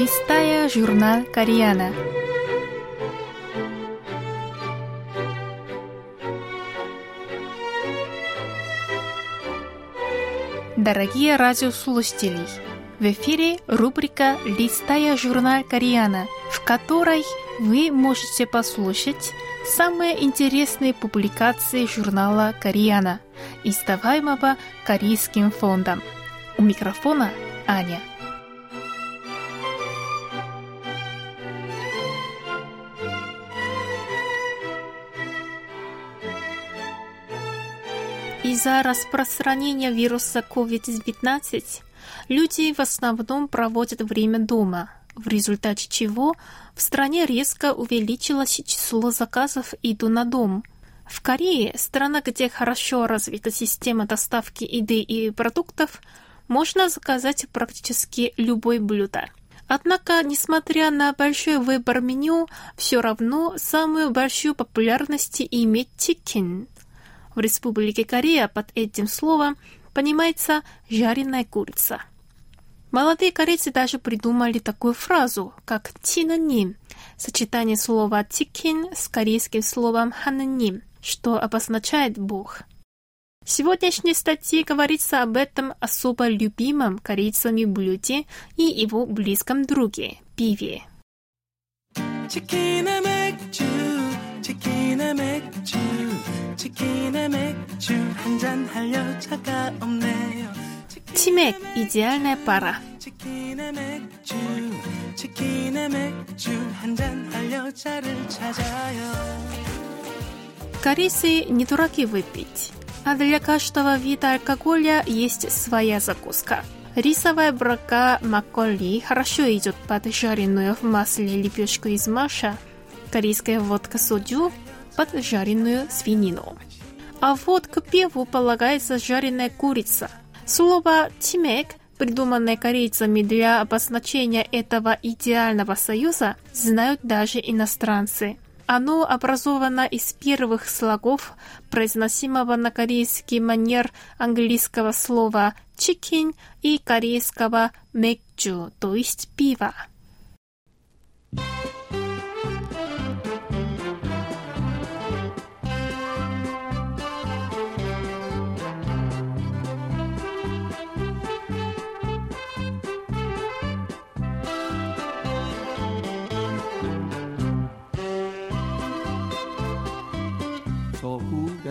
листая журнал «Кореяна». Дорогие радиослушатели, в эфире рубрика «Листая журнал Кореяна», в которой вы можете послушать самые интересные публикации журнала «Кореяна», издаваемого Корейским фондом. У микрофона Аня. Из-за распространения вируса COVID-19 люди в основном проводят время дома, в результате чего в стране резко увеличилось число заказов «Иду на дом». В Корее, страна, где хорошо развита система доставки еды и продуктов, можно заказать практически любой блюдо. Однако, несмотря на большой выбор меню, все равно самую большую популярность имеет чикен – в Республике Корея под этим словом понимается жареная курица. Молодые корейцы даже придумали такую фразу, как «тинаним», сочетание слова «тикин» с корейским словом «хананим», что обозначает «бог». В сегодняшней статье говорится об этом особо любимом корейцами блюде и его близком друге – пиве. 치킨에 맥주 한잔 할 여자가 없네요. 치맥 идеальная пара. 치킨에 맥주 치킨에 맥주 한잔 할 여자를 찾아요. Корейцы не дураки выпить, а для каждого вида алкоголя есть своя закуска. Рисовая брака макколи хорошо идет под жареную в масле лепешку из маша, корейская водка соджу под жареную свинину. А вот к пиву полагается жареная курица. Слово «тимек», придуманное корейцами для обозначения этого идеального союза, знают даже иностранцы. Оно образовано из первых слогов, произносимого на корейский манер английского слова «chicken» и корейского «맥주», то есть «пиво».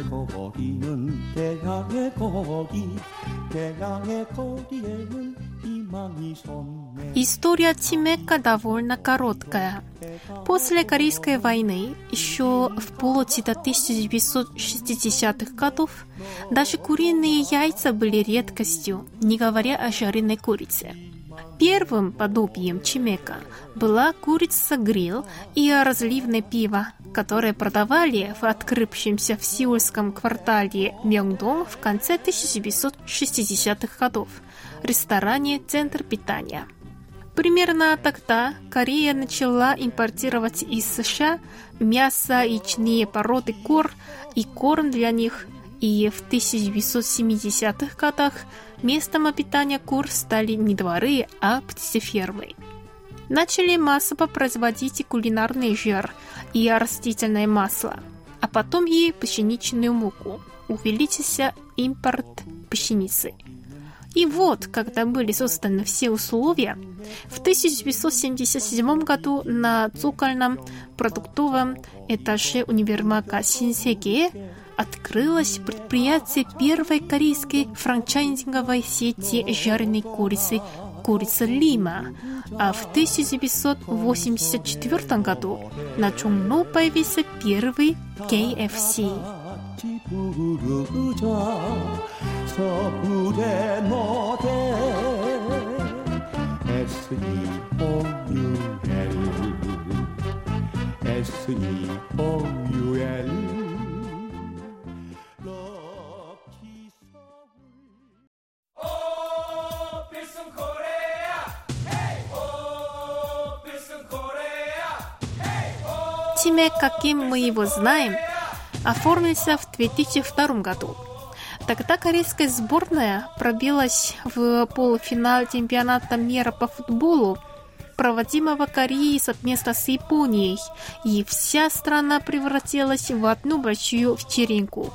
거기는 태양의 거기 태양의 거기에는 희망이 솟네 История Тимека довольно короткая. После Корейской войны, еще в полоте до 1960-х годов, даже куриные яйца были редкостью, не говоря о жареной курице. Первым подобием чимека была курица-гриль и разливное пиво, которые продавали в открывшемся в сеульском квартале Мёнгдон в конце 1960-х годов ресторане «Центр питания». Примерно тогда Корея начала импортировать из США мясо, яичные породы кур и корм для них, и в 1970-х годах местом обитания кур стали не дворы, а птицефермы. Начали массово производить кулинарный жир и растительное масло, а потом и пшеничную муку. Увеличился импорт пшеницы. И вот, когда были созданы все условия, в 1977 году на цукольном продуктовом этаже универмага Синсеге открылось предприятие первой корейской франчайзинговой сети жареной курицы «Курица Лима», а в 1984 году на Чонгно появился первый KFC. S-E-O-U-L Тимек, каким мы его знаем, оформился в 2002 году. Тогда корейская сборная пробилась в полуфинал чемпионата мира по футболу, проводимого Кореей совместно с Японией, и вся страна превратилась в одну большую вечеринку.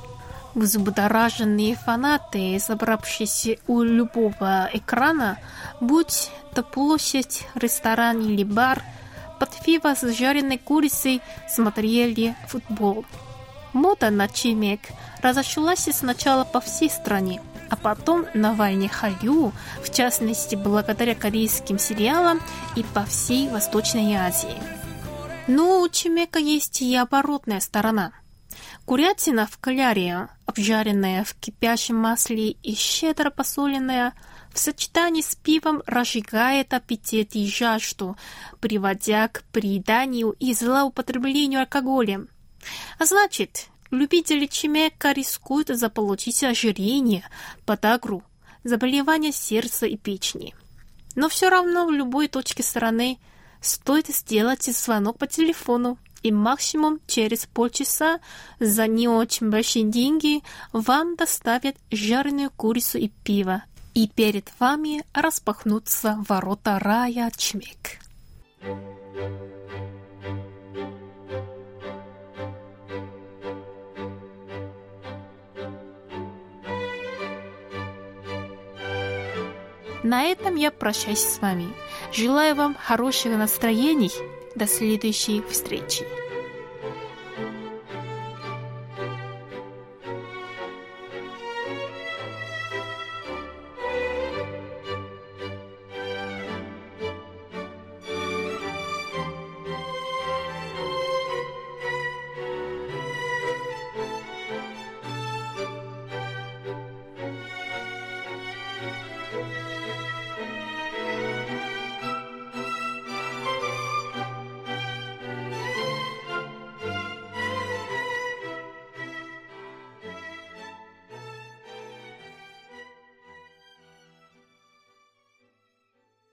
Взбудораженные фанаты, собравшиеся у любого экрана, будь то площадь, ресторан или бар, под пиво с жареной курицей смотрели футбол. Мода на чимек разошлась сначала по всей стране, а потом на Вальне Халю, в частности благодаря корейским сериалам и по всей Восточной Азии. Но у чимека есть и оборотная сторона. Курятина в кляре, обжаренная в кипящем масле и щедро посоленная, в сочетании с пивом разжигает аппетит и жажду, приводя к приеданию и злоупотреблению алкоголем. А значит, Любители чемека рискуют заполучить ожирение, подагру, заболевания сердца и печени. Но все равно в любой точке страны стоит сделать звонок по телефону, и максимум через полчаса за не очень большие деньги вам доставят жареную курицу и пиво, и перед вами распахнутся ворота рая Чмек. На этом я прощаюсь с вами. Желаю вам хорошего настроения. До следующей встречи.